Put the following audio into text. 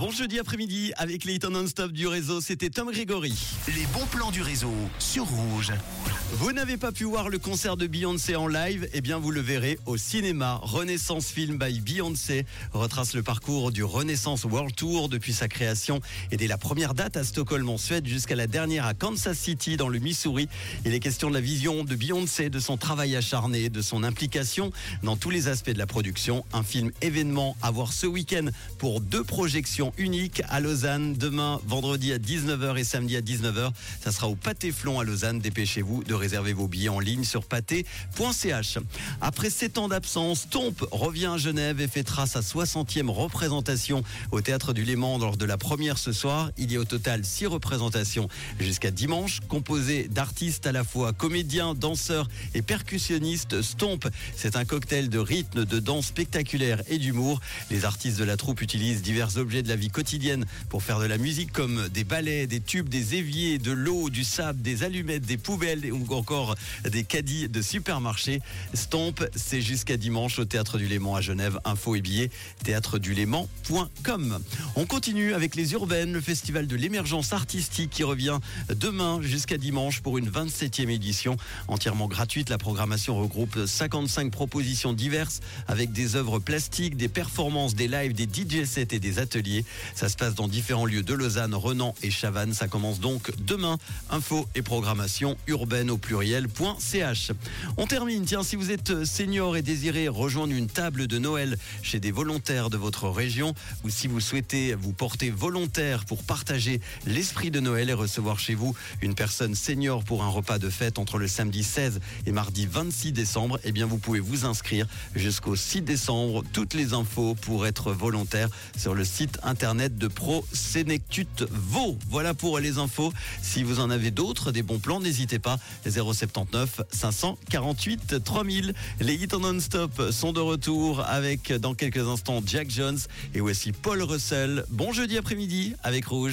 Bon jeudi après-midi avec les hits non-stop du réseau, c'était Tom Grégory. Les bons plans du réseau sur Rouge. Vous n'avez pas pu voir le concert de Beyoncé en live Eh bien, vous le verrez au cinéma. Renaissance Film by Beyoncé retrace le parcours du Renaissance World Tour depuis sa création et dès la première date à Stockholm en Suède jusqu'à la dernière à Kansas City dans le Missouri. Il est question de la vision de Beyoncé, de son travail acharné, de son implication dans tous les aspects de la production. Un film événement à voir ce week-end pour deux projections uniques à Lausanne. Demain, vendredi à 19h et samedi à 19h. Ça sera au Pâté Flon à Lausanne. Dépêchez-vous de réserver vos billets en ligne sur pâté.ch. Après 7 ans d'absence, Tomp revient à Genève et fêtera sa 60e représentation au Théâtre du Léman lors de la première ce soir. Il y a au total 6 représentations jusqu'à dimanche, composées d'artistes à la fois comédiens, danseurs et percussionnistes. Stomp, c'est un cocktail de rythme, de danse spectaculaire et d'humour. Les artistes de la troupe utilisent divers objets de la vie quotidienne pour faire de la musique comme des balais, des tubes, des éviers, de l'eau, du sable, des allumettes, des poubelles ou encore des caddies de supermarché. Stomp, c'est jusqu'à dimanche au Théâtre du Léman à Genève. Info et billets, théâtreduléman.com. On continue avec les Urbaines, le festival de l'émergence artistique qui revient demain jusqu'à dimanche pour une 27e édition entièrement gratuite. La programmation regroupe 55 propositions diverses avec des œuvres plastiques, des performances, des lives, des DJ sets et des ateliers. Ça se passe dans différents lieux de Lausanne, Renan et Chavannes. Ça commence donc demain. Info et programmation urbaine au pluriel.ch. On termine, tiens, si vous êtes senior et désirez rejoindre une table de Noël chez des volontaires de votre région ou si vous souhaitez vous porter volontaire pour partager l'esprit de Noël et recevoir chez vous une personne senior pour un repas de fête entre le samedi 16 et mardi 26 décembre, eh bien vous pouvez vous inscrire jusqu'au 6 décembre. Toutes les infos pour être volontaire sur le site internet de Pro Sénectut Vaud. Voilà pour les infos. Si vous en avez d'autres, des bons plans, n'hésitez pas. 079 548 3000. Les hits en non-stop sont de retour avec dans quelques instants Jack Jones et voici Paul Russell. Bon jeudi après-midi avec Rouge.